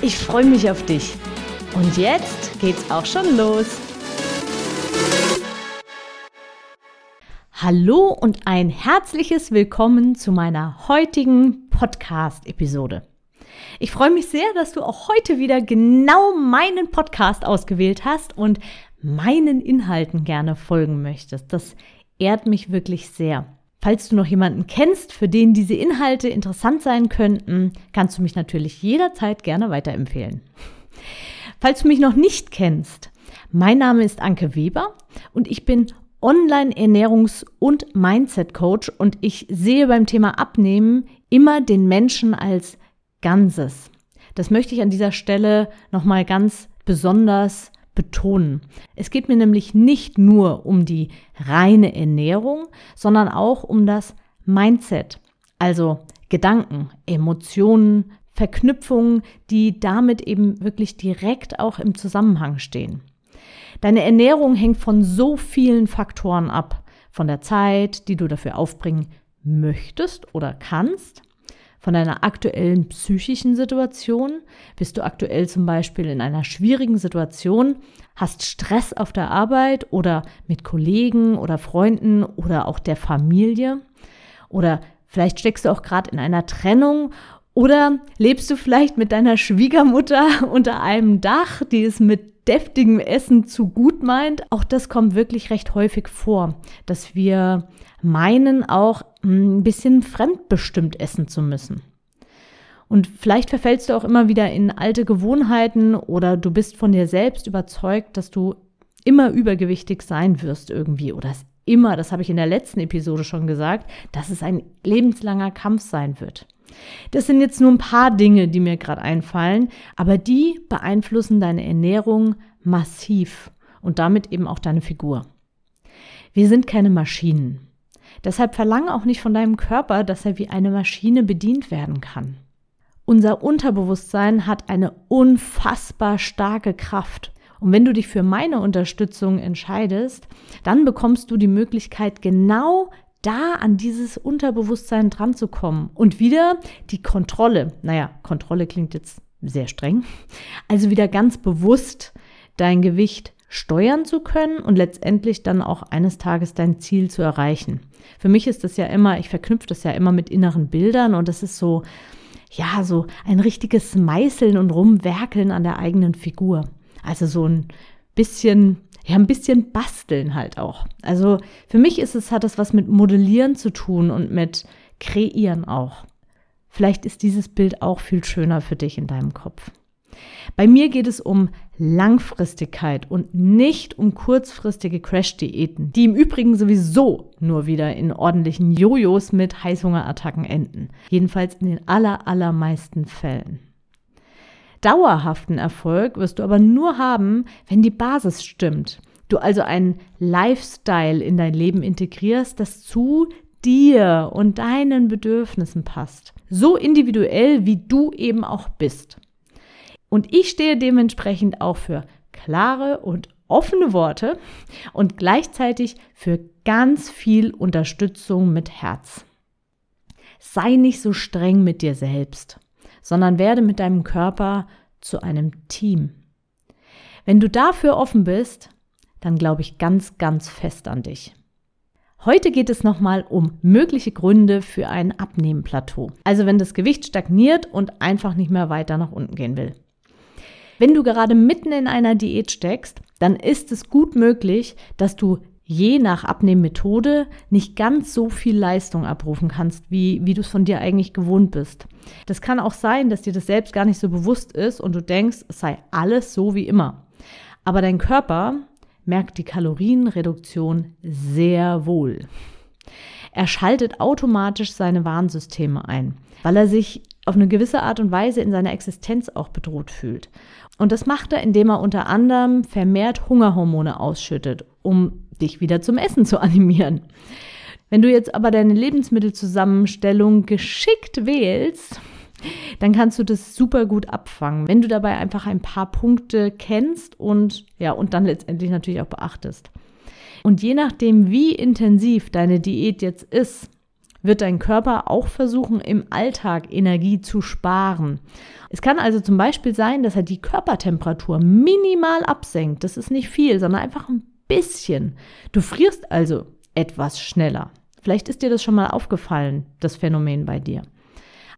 Ich freue mich auf dich. Und jetzt geht's auch schon los. Hallo und ein herzliches Willkommen zu meiner heutigen Podcast-Episode. Ich freue mich sehr, dass du auch heute wieder genau meinen Podcast ausgewählt hast und meinen Inhalten gerne folgen möchtest. Das ehrt mich wirklich sehr. Falls du noch jemanden kennst, für den diese Inhalte interessant sein könnten, kannst du mich natürlich jederzeit gerne weiterempfehlen. Falls du mich noch nicht kennst, mein Name ist Anke Weber und ich bin Online-Ernährungs- und Mindset-Coach und ich sehe beim Thema Abnehmen immer den Menschen als Ganzes. Das möchte ich an dieser Stelle nochmal ganz besonders betonen. Es geht mir nämlich nicht nur um die reine Ernährung, sondern auch um das Mindset, also Gedanken, Emotionen, Verknüpfungen, die damit eben wirklich direkt auch im Zusammenhang stehen. Deine Ernährung hängt von so vielen Faktoren ab, von der Zeit, die du dafür aufbringen möchtest oder kannst, von deiner aktuellen psychischen Situation? Bist du aktuell zum Beispiel in einer schwierigen Situation, hast Stress auf der Arbeit oder mit Kollegen oder Freunden oder auch der Familie? Oder vielleicht steckst du auch gerade in einer Trennung oder lebst du vielleicht mit deiner Schwiegermutter unter einem Dach, die es mit deftigem Essen zu gut meint? Auch das kommt wirklich recht häufig vor, dass wir meinen auch ein bisschen fremdbestimmt essen zu müssen. Und vielleicht verfällst du auch immer wieder in alte Gewohnheiten oder du bist von dir selbst überzeugt, dass du immer übergewichtig sein wirst irgendwie oder es immer, das habe ich in der letzten Episode schon gesagt, dass es ein lebenslanger Kampf sein wird. Das sind jetzt nur ein paar Dinge, die mir gerade einfallen, aber die beeinflussen deine Ernährung massiv und damit eben auch deine Figur. Wir sind keine Maschinen. Deshalb verlang auch nicht von deinem Körper, dass er wie eine Maschine bedient werden kann. Unser Unterbewusstsein hat eine unfassbar starke Kraft. Und wenn du dich für meine Unterstützung entscheidest, dann bekommst du die Möglichkeit, genau da an dieses Unterbewusstsein dran zu kommen. Und wieder die Kontrolle. Naja, Kontrolle klingt jetzt sehr streng. Also wieder ganz bewusst dein Gewicht steuern zu können und letztendlich dann auch eines Tages dein Ziel zu erreichen. Für mich ist das ja immer, ich verknüpfe das ja immer mit inneren Bildern und das ist so, ja, so ein richtiges Meißeln und Rumwerkeln an der eigenen Figur. Also so ein bisschen, ja, ein bisschen basteln halt auch. Also für mich ist es, hat das was mit Modellieren zu tun und mit Kreieren auch. Vielleicht ist dieses Bild auch viel schöner für dich in deinem Kopf. Bei mir geht es um Langfristigkeit und nicht um kurzfristige Crash-Diäten, die im Übrigen sowieso nur wieder in ordentlichen Jojos mit Heißhungerattacken enden. Jedenfalls in den aller, allermeisten Fällen. Dauerhaften Erfolg wirst du aber nur haben, wenn die Basis stimmt. Du also einen Lifestyle in dein Leben integrierst, das zu dir und deinen Bedürfnissen passt. So individuell, wie du eben auch bist. Und ich stehe dementsprechend auch für klare und offene Worte und gleichzeitig für ganz viel Unterstützung mit Herz. Sei nicht so streng mit dir selbst, sondern werde mit deinem Körper zu einem Team. Wenn du dafür offen bist, dann glaube ich ganz, ganz fest an dich. Heute geht es nochmal um mögliche Gründe für ein Abnehmenplateau. Also wenn das Gewicht stagniert und einfach nicht mehr weiter nach unten gehen will. Wenn du gerade mitten in einer Diät steckst, dann ist es gut möglich, dass du je nach Abnehmmethode nicht ganz so viel Leistung abrufen kannst, wie, wie du es von dir eigentlich gewohnt bist. Das kann auch sein, dass dir das selbst gar nicht so bewusst ist und du denkst, es sei alles so wie immer. Aber dein Körper merkt die Kalorienreduktion sehr wohl. Er schaltet automatisch seine Warnsysteme ein, weil er sich auf eine gewisse Art und Weise in seiner Existenz auch bedroht fühlt. Und das macht er, indem er unter anderem vermehrt Hungerhormone ausschüttet, um dich wieder zum Essen zu animieren. Wenn du jetzt aber deine Lebensmittelzusammenstellung geschickt wählst, dann kannst du das super gut abfangen, wenn du dabei einfach ein paar Punkte kennst und ja, und dann letztendlich natürlich auch beachtest. Und je nachdem, wie intensiv deine Diät jetzt ist, wird dein Körper auch versuchen, im Alltag Energie zu sparen. Es kann also zum Beispiel sein, dass er die Körpertemperatur minimal absenkt. Das ist nicht viel, sondern einfach ein bisschen. Du frierst also etwas schneller. Vielleicht ist dir das schon mal aufgefallen, das Phänomen bei dir.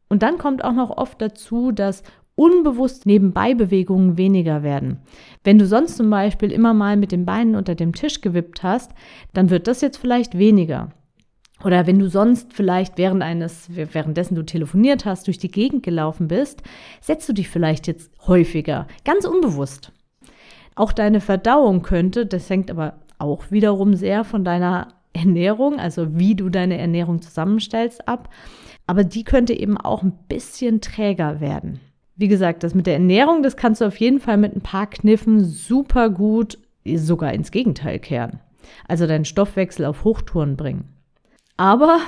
Und dann kommt auch noch oft dazu, dass unbewusst Nebenbeibewegungen weniger werden. Wenn du sonst zum Beispiel immer mal mit den Beinen unter dem Tisch gewippt hast, dann wird das jetzt vielleicht weniger. Oder wenn du sonst vielleicht während eines, währenddessen du telefoniert hast, durch die Gegend gelaufen bist, setzt du dich vielleicht jetzt häufiger, ganz unbewusst. Auch deine Verdauung könnte, das hängt aber auch wiederum sehr von deiner Ernährung, also wie du deine Ernährung zusammenstellst, ab. Aber die könnte eben auch ein bisschen träger werden. Wie gesagt, das mit der Ernährung, das kannst du auf jeden Fall mit ein paar Kniffen super gut sogar ins Gegenteil kehren. Also deinen Stoffwechsel auf Hochtouren bringen. Aber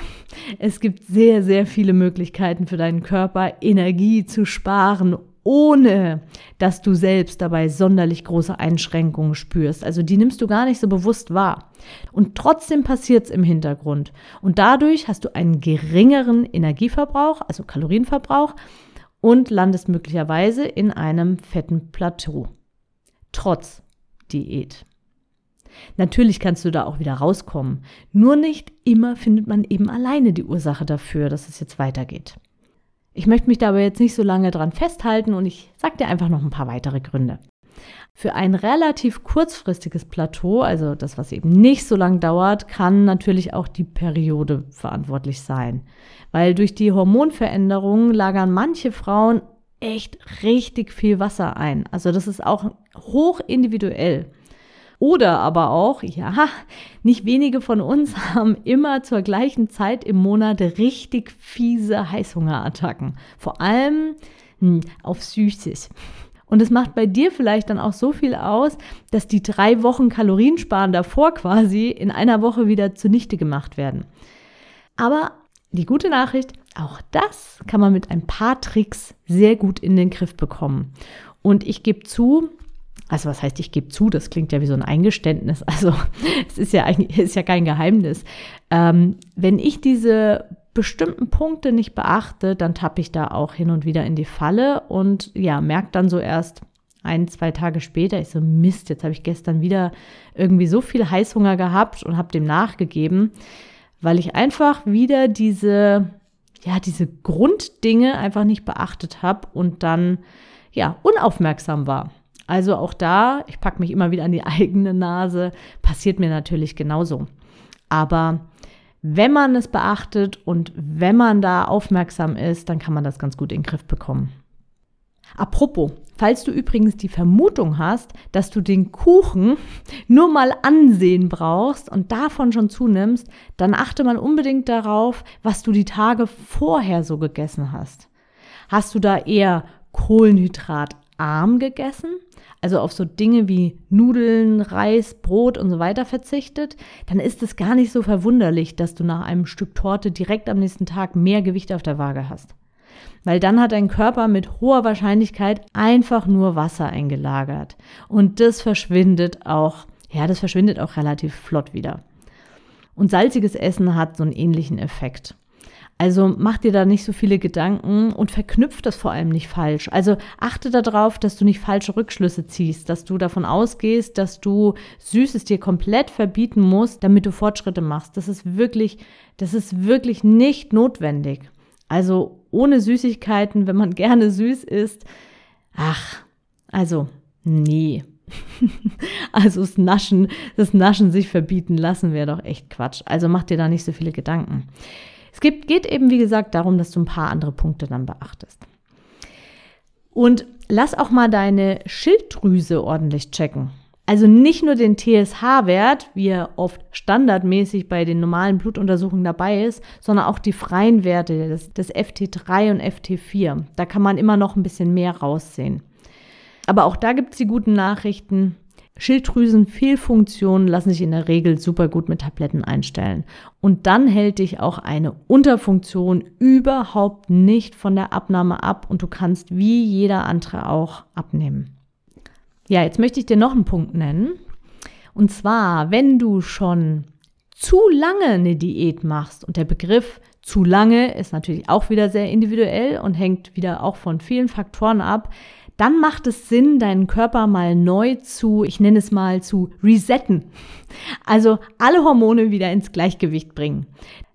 es gibt sehr, sehr viele Möglichkeiten für deinen Körper, Energie zu sparen, ohne dass du selbst dabei sonderlich große Einschränkungen spürst. Also die nimmst du gar nicht so bewusst wahr. Und trotzdem passiert es im Hintergrund. Und dadurch hast du einen geringeren Energieverbrauch, also Kalorienverbrauch, und landest möglicherweise in einem fetten Plateau. Trotz Diät. Natürlich kannst du da auch wieder rauskommen. Nur nicht immer findet man eben alleine die Ursache dafür, dass es jetzt weitergeht. Ich möchte mich dabei jetzt nicht so lange dran festhalten und ich sage dir einfach noch ein paar weitere Gründe. Für ein relativ kurzfristiges Plateau, also das, was eben nicht so lang dauert, kann natürlich auch die Periode verantwortlich sein. Weil durch die Hormonveränderungen lagern manche Frauen echt richtig viel Wasser ein. Also das ist auch hoch individuell. Oder aber auch, ja, nicht wenige von uns haben immer zur gleichen Zeit im Monat richtig fiese Heißhungerattacken. Vor allem hm, auf Süßes. Und es macht bei dir vielleicht dann auch so viel aus, dass die drei Wochen Kaloriensparen davor quasi in einer Woche wieder zunichte gemacht werden. Aber die gute Nachricht, auch das kann man mit ein paar Tricks sehr gut in den Griff bekommen. Und ich gebe zu, also was heißt, ich gebe zu, das klingt ja wie so ein Eingeständnis. Also es ist ja ist ja kein Geheimnis. Ähm, wenn ich diese bestimmten Punkte nicht beachte, dann tappe ich da auch hin und wieder in die Falle und ja, merke dann so erst ein, zwei Tage später, ich so, Mist, jetzt habe ich gestern wieder irgendwie so viel Heißhunger gehabt und habe dem nachgegeben, weil ich einfach wieder diese, ja, diese Grunddinge einfach nicht beachtet habe und dann, ja, unaufmerksam war. Also auch da, ich packe mich immer wieder an die eigene Nase, passiert mir natürlich genauso. Aber wenn man es beachtet und wenn man da aufmerksam ist, dann kann man das ganz gut in den Griff bekommen. Apropos, falls du übrigens die Vermutung hast, dass du den Kuchen nur mal ansehen brauchst und davon schon zunimmst, dann achte mal unbedingt darauf, was du die Tage vorher so gegessen hast. Hast du da eher kohlenhydratarm gegessen also auf so Dinge wie Nudeln, Reis, Brot und so weiter verzichtet, dann ist es gar nicht so verwunderlich, dass du nach einem Stück Torte direkt am nächsten Tag mehr Gewicht auf der Waage hast. Weil dann hat dein Körper mit hoher Wahrscheinlichkeit einfach nur Wasser eingelagert. Und das verschwindet auch, ja, das verschwindet auch relativ flott wieder. Und salziges Essen hat so einen ähnlichen Effekt. Also mach dir da nicht so viele Gedanken und verknüpft das vor allem nicht falsch. Also achte darauf, dass du nicht falsche Rückschlüsse ziehst, dass du davon ausgehst, dass du Süßes dir komplett verbieten musst, damit du Fortschritte machst. Das ist wirklich, das ist wirklich nicht notwendig. Also ohne Süßigkeiten, wenn man gerne süß isst, ach, also nee. also das Naschen, das Naschen sich verbieten lassen wäre doch echt Quatsch. Also mach dir da nicht so viele Gedanken. Es gibt, geht eben, wie gesagt, darum, dass du ein paar andere Punkte dann beachtest. Und lass auch mal deine Schilddrüse ordentlich checken. Also nicht nur den TSH-Wert, wie er oft standardmäßig bei den normalen Blutuntersuchungen dabei ist, sondern auch die freien Werte, das, das FT3 und FT4. Da kann man immer noch ein bisschen mehr raussehen. Aber auch da gibt es die guten Nachrichten. Schilddrüsenfehlfunktionen lassen sich in der Regel super gut mit Tabletten einstellen. Und dann hält dich auch eine Unterfunktion überhaupt nicht von der Abnahme ab und du kannst wie jeder andere auch abnehmen. Ja, jetzt möchte ich dir noch einen Punkt nennen. Und zwar, wenn du schon zu lange eine Diät machst und der Begriff zu lange ist natürlich auch wieder sehr individuell und hängt wieder auch von vielen Faktoren ab, dann macht es Sinn, deinen Körper mal neu zu, ich nenne es mal zu resetten. Also alle Hormone wieder ins Gleichgewicht bringen.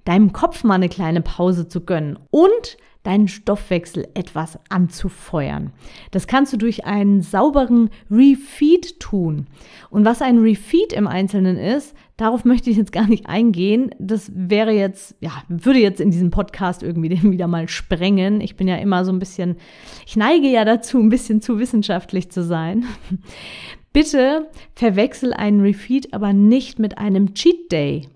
Deinem Kopf mal eine kleine Pause zu gönnen und deinen Stoffwechsel etwas anzufeuern. Das kannst du durch einen sauberen Refeed tun. Und was ein Refeed im Einzelnen ist, darauf möchte ich jetzt gar nicht eingehen. Das wäre jetzt, ja, würde jetzt in diesem Podcast irgendwie den wieder mal sprengen. Ich bin ja immer so ein bisschen, ich neige ja dazu, ein bisschen zu wissenschaftlich zu sein. Bitte verwechsel einen Refeed aber nicht mit einem Cheat Day.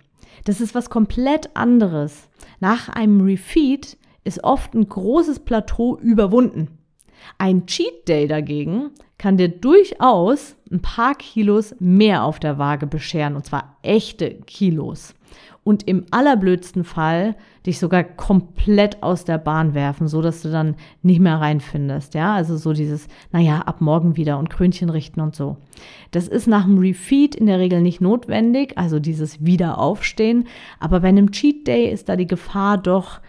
Das ist was komplett anderes. Nach einem Refeed ist oft ein großes Plateau überwunden. Ein Cheat Day dagegen kann dir durchaus ein paar Kilos mehr auf der Waage bescheren, und zwar echte Kilos. Und im allerblödsten Fall dich sogar komplett aus der Bahn werfen, so dass du dann nicht mehr reinfindest. Ja, also so dieses, naja, ab morgen wieder und Krönchen richten und so. Das ist nach dem Refeed in der Regel nicht notwendig, also dieses Wiederaufstehen. Aber bei einem Cheat Day ist da die Gefahr doch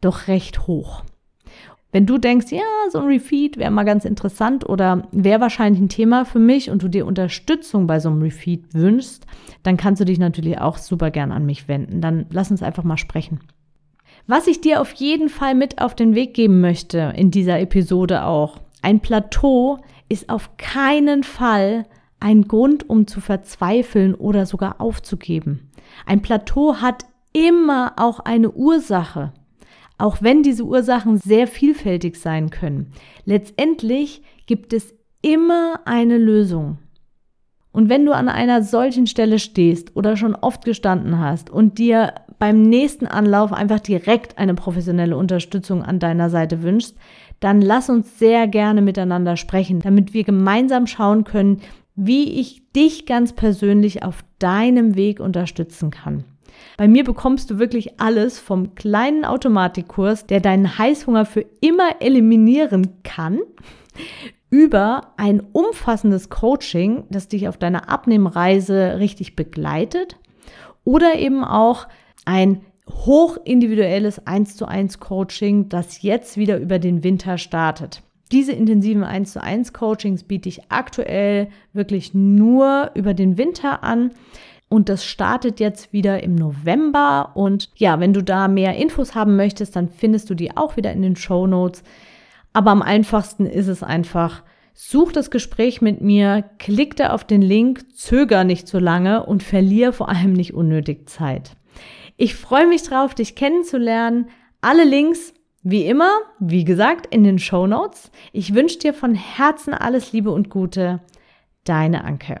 doch recht hoch. Wenn du denkst, ja, so ein Refeed wäre mal ganz interessant oder wäre wahrscheinlich ein Thema für mich und du dir Unterstützung bei so einem Refeed wünschst, dann kannst du dich natürlich auch super gern an mich wenden. Dann lass uns einfach mal sprechen. Was ich dir auf jeden Fall mit auf den Weg geben möchte in dieser Episode auch, ein Plateau ist auf keinen Fall ein Grund, um zu verzweifeln oder sogar aufzugeben. Ein Plateau hat immer auch eine Ursache auch wenn diese Ursachen sehr vielfältig sein können. Letztendlich gibt es immer eine Lösung. Und wenn du an einer solchen Stelle stehst oder schon oft gestanden hast und dir beim nächsten Anlauf einfach direkt eine professionelle Unterstützung an deiner Seite wünschst, dann lass uns sehr gerne miteinander sprechen, damit wir gemeinsam schauen können, wie ich dich ganz persönlich auf deinem Weg unterstützen kann. Bei mir bekommst du wirklich alles vom kleinen Automatikkurs, der deinen Heißhunger für immer eliminieren kann, über ein umfassendes Coaching, das dich auf deiner Abnehmreise richtig begleitet oder eben auch ein hochindividuelles 1 zu 1 Coaching, das jetzt wieder über den Winter startet. Diese intensiven 1 zu 1 Coachings biete ich aktuell wirklich nur über den Winter an. Und das startet jetzt wieder im November. Und ja, wenn du da mehr Infos haben möchtest, dann findest du die auch wieder in den Show Notes. Aber am einfachsten ist es einfach, such das Gespräch mit mir, klick da auf den Link, zöger nicht so lange und verlier vor allem nicht unnötig Zeit. Ich freue mich drauf, dich kennenzulernen. Alle Links, wie immer, wie gesagt, in den Show Notes. Ich wünsche dir von Herzen alles Liebe und Gute. Deine Anke.